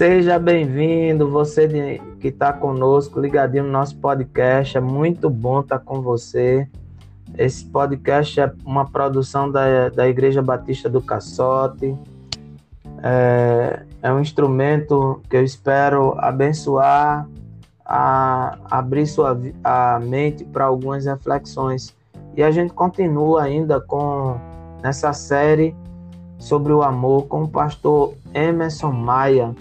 Seja bem-vindo, você de, que está conosco, ligadinho no nosso podcast. É muito bom estar tá com você. Esse podcast é uma produção da, da Igreja Batista do Caçote. É, é um instrumento que eu espero abençoar, a, abrir sua a mente para algumas reflexões. E a gente continua ainda com nessa série sobre o amor com o pastor Emerson Maia,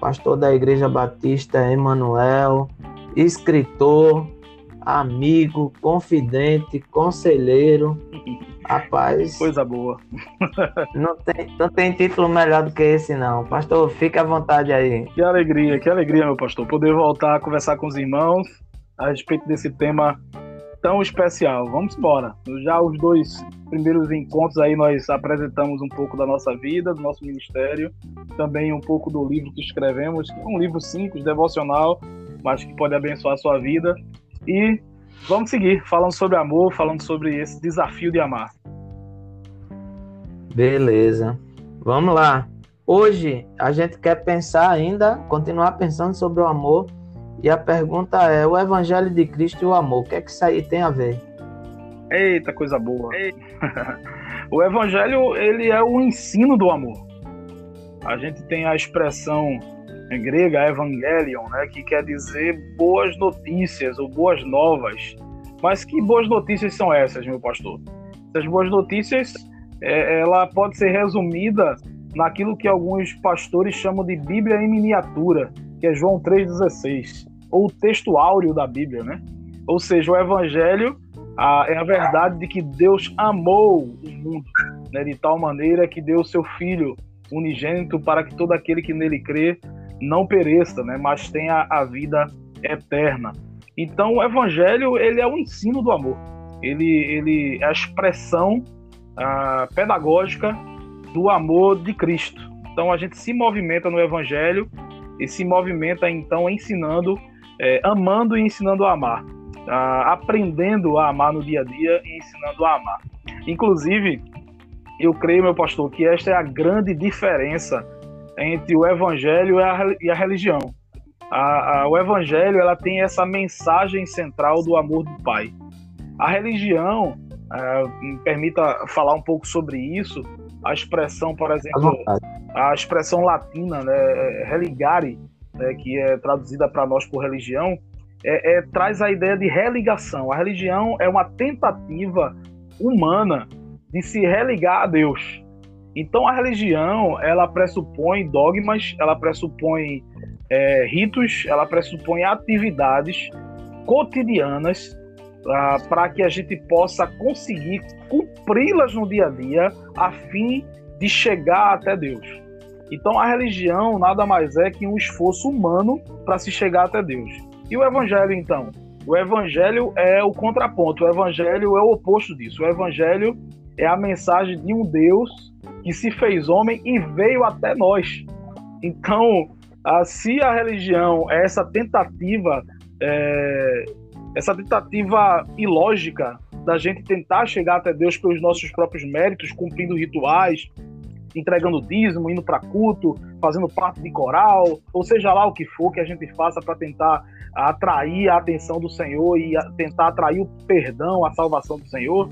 pastor da Igreja Batista Emanuel, escritor, amigo, confidente, conselheiro. Rapaz. Coisa boa. não, tem, não tem título melhor do que esse, não. Pastor, fique à vontade aí. Que alegria, que alegria, meu pastor, poder voltar a conversar com os irmãos a respeito desse tema tão especial. Vamos embora. Já os dois primeiros encontros aí nós apresentamos um pouco da nossa vida, do nosso ministério, também um pouco do livro que escrevemos, que é um livro simples, devocional, mas que pode abençoar a sua vida. E vamos seguir falando sobre amor, falando sobre esse desafio de amar. Beleza. Vamos lá. Hoje a gente quer pensar ainda, continuar pensando sobre o amor e a pergunta é: o Evangelho de Cristo e o amor, o que é que isso aí tem a ver? Eita, coisa boa. o Evangelho, ele é o ensino do amor. A gente tem a expressão grega, evangelion, né, que quer dizer boas notícias ou boas novas. Mas que boas notícias são essas, meu pastor? Essas boas notícias, é, ela pode ser resumida naquilo que alguns pastores chamam de Bíblia em miniatura, que é João 3,16 ou o texto áureo da Bíblia, né? Ou seja, o Evangelho a, é a verdade de que Deus amou o mundo né, de tal maneira que deu o seu Filho unigênito para que todo aquele que nele crê não pereça, né, mas tenha a vida eterna. Então, o Evangelho ele é o ensino do amor. Ele, ele é a expressão a, pedagógica do amor de Cristo. Então, a gente se movimenta no Evangelho e se movimenta então ensinando é, amando e ensinando a amar, tá? aprendendo a amar no dia a dia e ensinando a amar. Inclusive, eu creio, meu pastor, que esta é a grande diferença entre o evangelho e a, religião. A, a, o evangelho ela tem essa mensagem central do amor do Pai. A religião, uh, me permita falar um pouco sobre isso, a expressão, por exemplo, a expressão latina, né, religare, né, que é traduzida para nós por religião, é, é, traz a ideia de religação. A religião é uma tentativa humana de se religar a Deus. Então a religião ela pressupõe dogmas, ela pressupõe é, ritos, ela pressupõe atividades cotidianas ah, para que a gente possa conseguir cumpri-las no dia a dia a fim de chegar até Deus. Então a religião nada mais é que um esforço humano para se chegar até Deus. E o evangelho então? O evangelho é o contraponto, o evangelho é o oposto disso. O evangelho é a mensagem de um Deus que se fez homem e veio até nós. Então, se a religião é essa tentativa, é, essa tentativa ilógica da gente tentar chegar até Deus pelos nossos próprios méritos, cumprindo rituais, entregando dízimo, indo para culto, fazendo parte de coral, ou seja lá o que for que a gente faça para tentar atrair a atenção do Senhor e tentar atrair o perdão, a salvação do Senhor.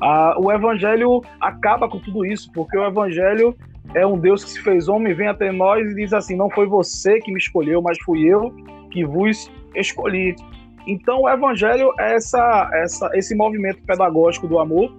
Ah, o Evangelho acaba com tudo isso, porque o Evangelho é um Deus que se fez homem, vem até nós e diz assim: Não foi você que me escolheu, mas fui eu que vos escolhi. Então, o Evangelho é essa, essa, esse movimento pedagógico do amor,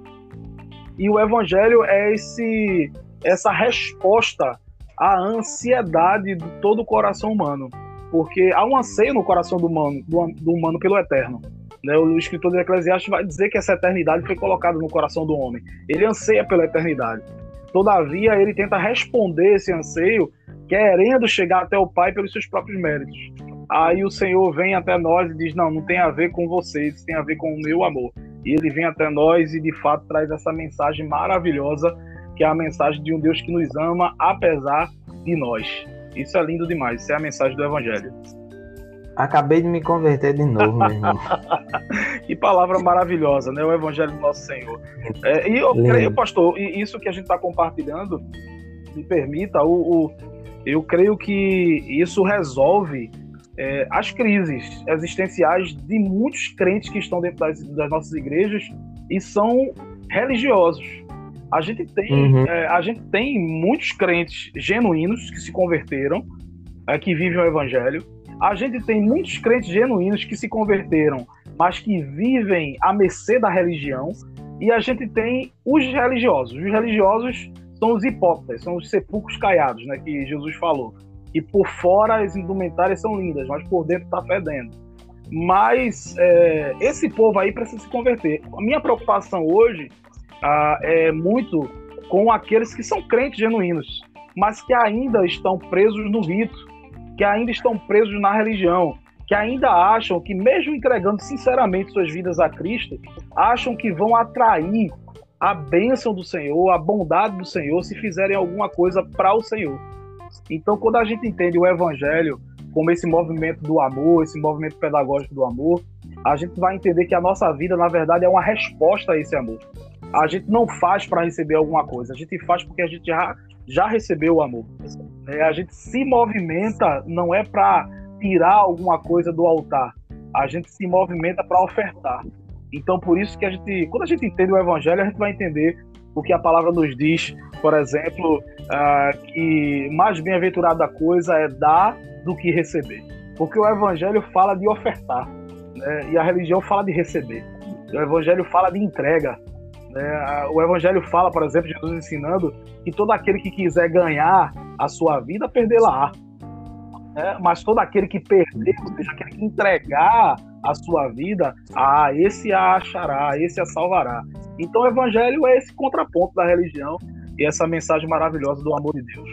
e o Evangelho é esse essa resposta à ansiedade de todo o coração humano. Porque há um anseio no coração do humano, do, do humano pelo eterno. Né? O escritor de Eclesiastes vai dizer que essa eternidade foi colocada no coração do homem. Ele anseia pela eternidade. Todavia, ele tenta responder esse anseio querendo chegar até o Pai pelos seus próprios méritos. Aí o Senhor vem até nós e diz: Não, não tem a ver com vocês, tem a ver com o meu amor. E ele vem até nós e de fato traz essa mensagem maravilhosa que é a mensagem de um Deus que nos ama apesar de nós. Isso é lindo demais, isso é a mensagem do Evangelho. Acabei de me converter de novo, meu irmão. que palavra maravilhosa, né? O Evangelho do nosso Senhor. É, e eu creio, pastor, e isso que a gente está compartilhando, me permita, o, o, eu creio que isso resolve é, as crises existenciais de muitos crentes que estão dentro das, das nossas igrejas e são religiosos. A gente tem, uhum. é, a gente tem muitos crentes genuínos que se converteram, é, que vivem o evangelho. A gente tem muitos crentes genuínos que se converteram, mas que vivem à mercê da religião. E a gente tem os religiosos. Os religiosos são os hipócritas, são os sepulcros caiados, né, que Jesus falou e por fora as indumentárias são lindas, mas por dentro está fedendo. Mas é, esse povo aí precisa se converter. A minha preocupação hoje ah, é muito com aqueles que são crentes genuínos, mas que ainda estão presos no rito, que ainda estão presos na religião, que ainda acham que, mesmo entregando sinceramente suas vidas a Cristo, acham que vão atrair a bênção do Senhor, a bondade do Senhor, se fizerem alguma coisa para o Senhor. Então, quando a gente entende o evangelho como esse movimento do amor, esse movimento pedagógico do amor, a gente vai entender que a nossa vida, na verdade, é uma resposta a esse amor. A gente não faz para receber alguma coisa, a gente faz porque a gente já, já recebeu o amor. É, a gente se movimenta não é para tirar alguma coisa do altar, a gente se movimenta para ofertar. Então, por isso que a gente, quando a gente entende o evangelho, a gente vai entender o que a palavra nos diz, por exemplo, uh, que mais bem-aventurada coisa é dar do que receber. Porque o evangelho fala de ofertar, né? e a religião fala de receber. O evangelho fala de entrega. Né? O evangelho fala, por exemplo, Jesus ensinando que todo aquele que quiser ganhar a sua vida, perdê-la. Né? Mas todo aquele que perder, ou seja, aquele que entregar a sua vida, ah, esse a achará, esse a salvará. Então o evangelho é esse contraponto da religião e essa mensagem maravilhosa do amor de Deus.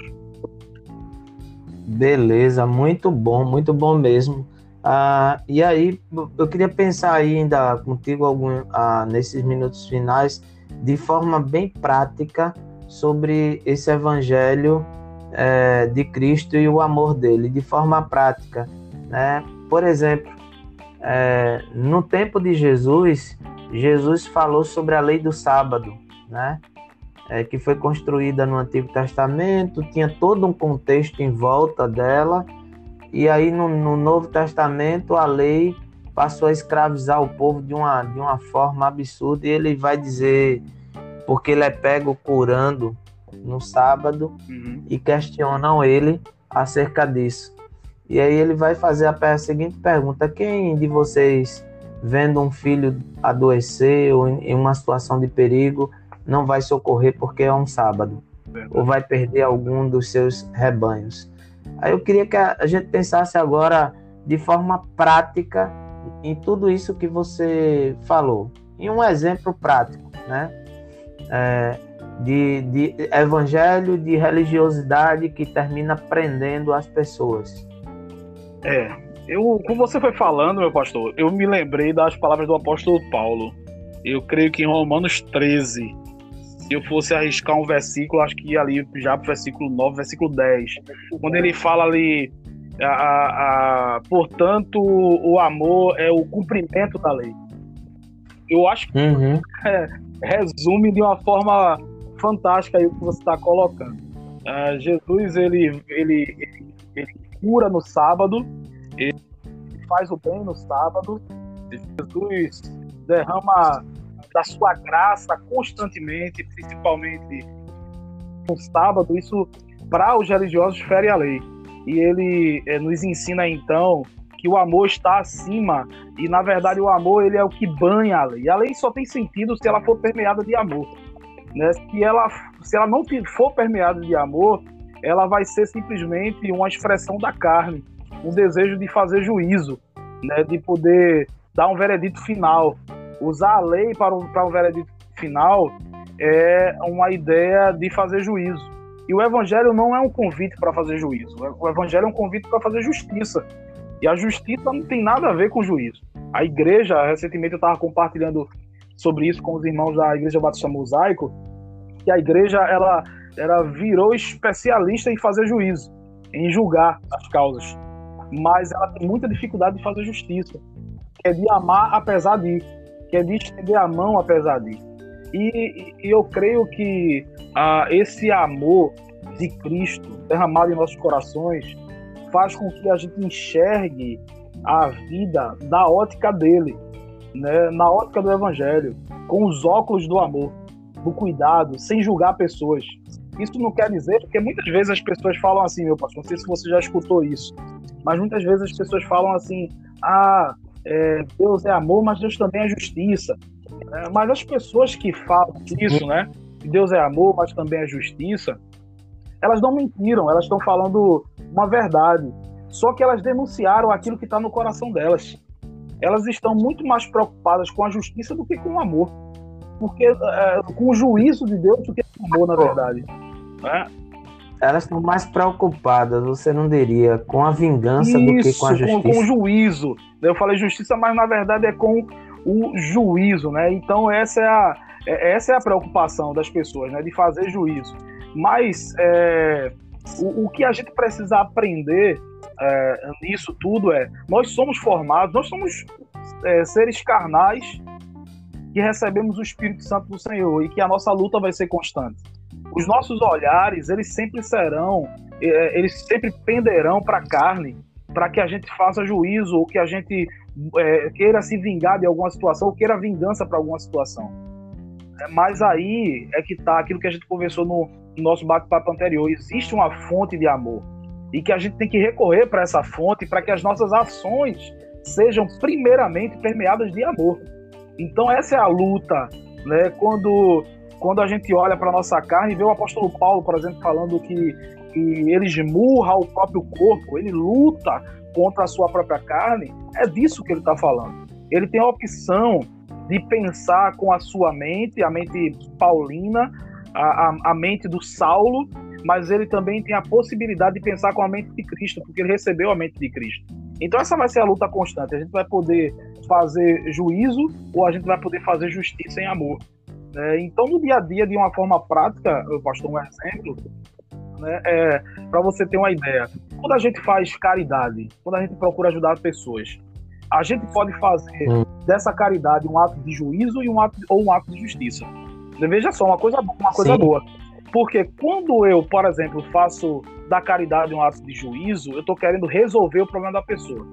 Beleza, muito bom, muito bom mesmo. Ah, e aí, eu queria pensar ainda contigo algum, ah, nesses minutos finais, de forma bem prática, sobre esse evangelho é, de Cristo e o amor dele, de forma prática. Né? Por exemplo, é, no tempo de Jesus, Jesus falou sobre a lei do sábado, né? É, que foi construída no Antigo Testamento, tinha todo um contexto em volta dela, e aí no, no, Novo Testamento a lei passou a escravizar o povo de uma, de uma forma absurda, e ele vai dizer, porque ele é pego curando no sábado, uhum. e questionam ele acerca disso. E aí ele vai fazer a, a seguinte pergunta: quem de vocês vendo um filho adoecer ou em uma situação de perigo, não vai socorrer porque é um sábado, ou vai perder algum dos seus rebanhos. Aí eu queria que a gente pensasse agora de forma prática em tudo isso que você falou, em um exemplo prático, né? É, de, de evangelho, de religiosidade que termina prendendo as pessoas. É, eu, como você foi falando, meu pastor, eu me lembrei das palavras do apóstolo Paulo. Eu creio que em Romanos 13, se eu fosse arriscar um versículo, acho que ali já pro versículo 9, versículo 10, quando ele fala ali, a, a, a, portanto, o amor é o cumprimento da lei. Eu acho que uhum. é, resume de uma forma fantástica aí o que você está colocando. Uh, Jesus, ele, ele, ele, ele cura no sábado, ele faz o bem no sábado. Jesus derrama da sua graça constantemente, principalmente no sábado. Isso, para os religiosos, fere a lei. E ele é, nos ensina, então, que o amor está acima e, na verdade, o amor ele é o que banha a lei. A lei só tem sentido se ela for permeada de amor. Né? Se, ela, se ela não for permeada de amor, ela vai ser simplesmente uma expressão da carne um desejo de fazer juízo, né, de poder dar um veredito final. Usar a lei para um, para um veredito final é uma ideia de fazer juízo. E o evangelho não é um convite para fazer juízo. O evangelho é um convite para fazer justiça. E a justiça não tem nada a ver com juízo. A igreja, recentemente eu estava compartilhando sobre isso com os irmãos da Igreja Batista Mosaico, que a igreja ela, ela virou especialista em fazer juízo, em julgar as causas mas ela tem muita dificuldade de fazer justiça, é de amar apesar de, que é de estender a mão apesar de. E, e eu creio que ah, esse amor de Cristo derramado em nossos corações faz com que a gente enxergue a vida da ótica dele, né? na ótica do Evangelho, com os óculos do amor, do cuidado, sem julgar pessoas. Isso não quer dizer, porque muitas vezes as pessoas falam assim, meu pastor, não sei se você já escutou isso, mas muitas vezes as pessoas falam assim: ah, é, Deus é amor, mas Deus também é justiça. É, mas as pessoas que falam isso, né? Que Deus é amor, mas também é justiça, elas não mentiram, elas estão falando uma verdade. Só que elas denunciaram aquilo que está no coração delas. Elas estão muito mais preocupadas com a justiça do que com o amor. Porque é, com o juízo de Deus do que com o amor, na verdade. É. Elas estão mais preocupadas, você não diria, com a vingança Isso, do que com a justiça. Com, com o juízo. Eu falei justiça, mas na verdade é com o juízo, né? Então essa é a, é, essa é a preocupação das pessoas, né? De fazer juízo. Mas é, o, o, que a gente precisa aprender é, nisso tudo é, nós somos formados, nós somos é, seres carnais que recebemos o Espírito Santo do Senhor e que a nossa luta vai ser constante os nossos olhares, eles sempre serão, é, eles sempre penderão para a carne, para que a gente faça juízo, ou que a gente é, queira se vingar de alguma situação, ou queira vingança para alguma situação. É, mas aí é que está aquilo que a gente conversou no, no nosso bate-papo anterior. Existe uma fonte de amor. E que a gente tem que recorrer para essa fonte para que as nossas ações sejam primeiramente permeadas de amor. Então essa é a luta, né? Quando quando a gente olha para nossa carne e vê o apóstolo Paulo, por exemplo, falando que, que ele esmurra o próprio corpo, ele luta contra a sua própria carne, é disso que ele está falando. Ele tem a opção de pensar com a sua mente, a mente paulina, a, a, a mente do Saulo, mas ele também tem a possibilidade de pensar com a mente de Cristo, porque ele recebeu a mente de Cristo. Então essa vai ser a luta constante. A gente vai poder fazer juízo ou a gente vai poder fazer justiça em amor. É, então, no dia a dia, de uma forma prática, eu posto um exemplo, né, é, para você ter uma ideia. Quando a gente faz caridade, quando a gente procura ajudar pessoas, a gente pode fazer hum. dessa caridade um ato de juízo e um ato, ou um ato de justiça. Veja só, uma coisa, uma coisa boa. Porque quando eu, por exemplo, faço da caridade um ato de juízo, eu estou querendo resolver o problema da pessoa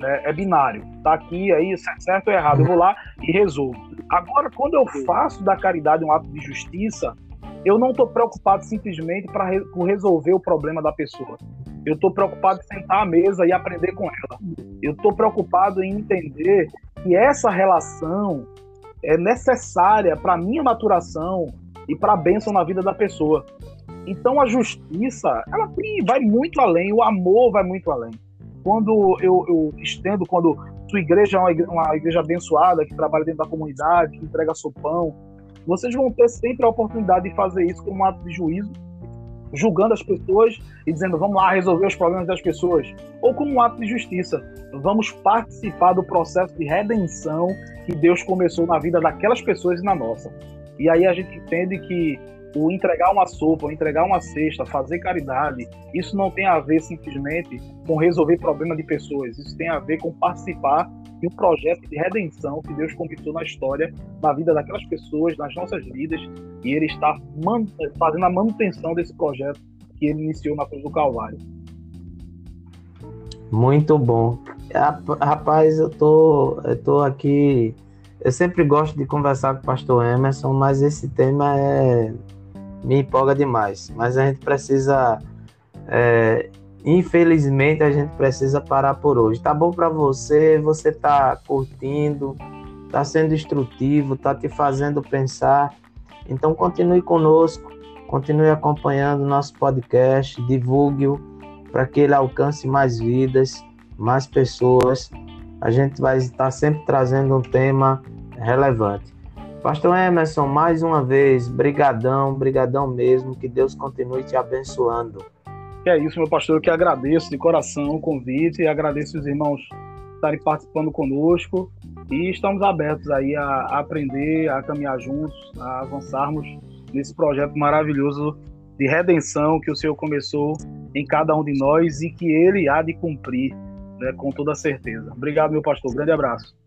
né? é binário. Tá aqui, aí, certo ou errado. Eu vou lá e resolvo. Agora, quando eu faço da caridade um ato de justiça, eu não estou preocupado simplesmente para re resolver o problema da pessoa. Eu estou preocupado em sentar à mesa e aprender com ela. Eu estou preocupado em entender que essa relação é necessária para a minha maturação e para a bênção na vida da pessoa. Então a justiça, ela vai muito além, o amor vai muito além quando eu, eu estendo, quando sua igreja é uma igreja, uma igreja abençoada, que trabalha dentro da comunidade, que entrega sopão, vocês vão ter sempre a oportunidade de fazer isso como um ato de juízo, julgando as pessoas e dizendo vamos lá resolver os problemas das pessoas, ou como um ato de justiça, vamos participar do processo de redenção que Deus começou na vida daquelas pessoas e na nossa. E aí a gente entende que o entregar uma sopa, o entregar uma cesta, fazer caridade, isso não tem a ver simplesmente com resolver problemas de pessoas, isso tem a ver com participar de um projeto de redenção que Deus começou na história, na vida daquelas pessoas, nas nossas vidas, e Ele está fazendo a manutenção desse projeto que Ele iniciou na cruz do Calvário. Muito bom. Rapaz, eu tô, eu tô aqui. Eu sempre gosto de conversar com o pastor Emerson, mas esse tema é me empolga demais. Mas a gente precisa, é, infelizmente, a gente precisa parar por hoje. Tá bom para você? Você tá curtindo? Tá sendo instrutivo? Tá te fazendo pensar? Então continue conosco, continue acompanhando nosso podcast, divulgue-o para que ele alcance mais vidas, mais pessoas. A gente vai estar sempre trazendo um tema relevante. Pastor Emerson, mais uma vez, brigadão, brigadão mesmo, que Deus continue te abençoando. é isso, meu pastor, eu que agradeço de coração o convite e agradeço os irmãos estarem participando conosco e estamos abertos aí a, aprender, a caminhar juntos, a avançarmos nesse projeto maravilhoso de redenção que o Senhor começou em cada um de nós e que Ele há de cumprir né, com toda certeza. Obrigado, meu pastor. Grande abraço.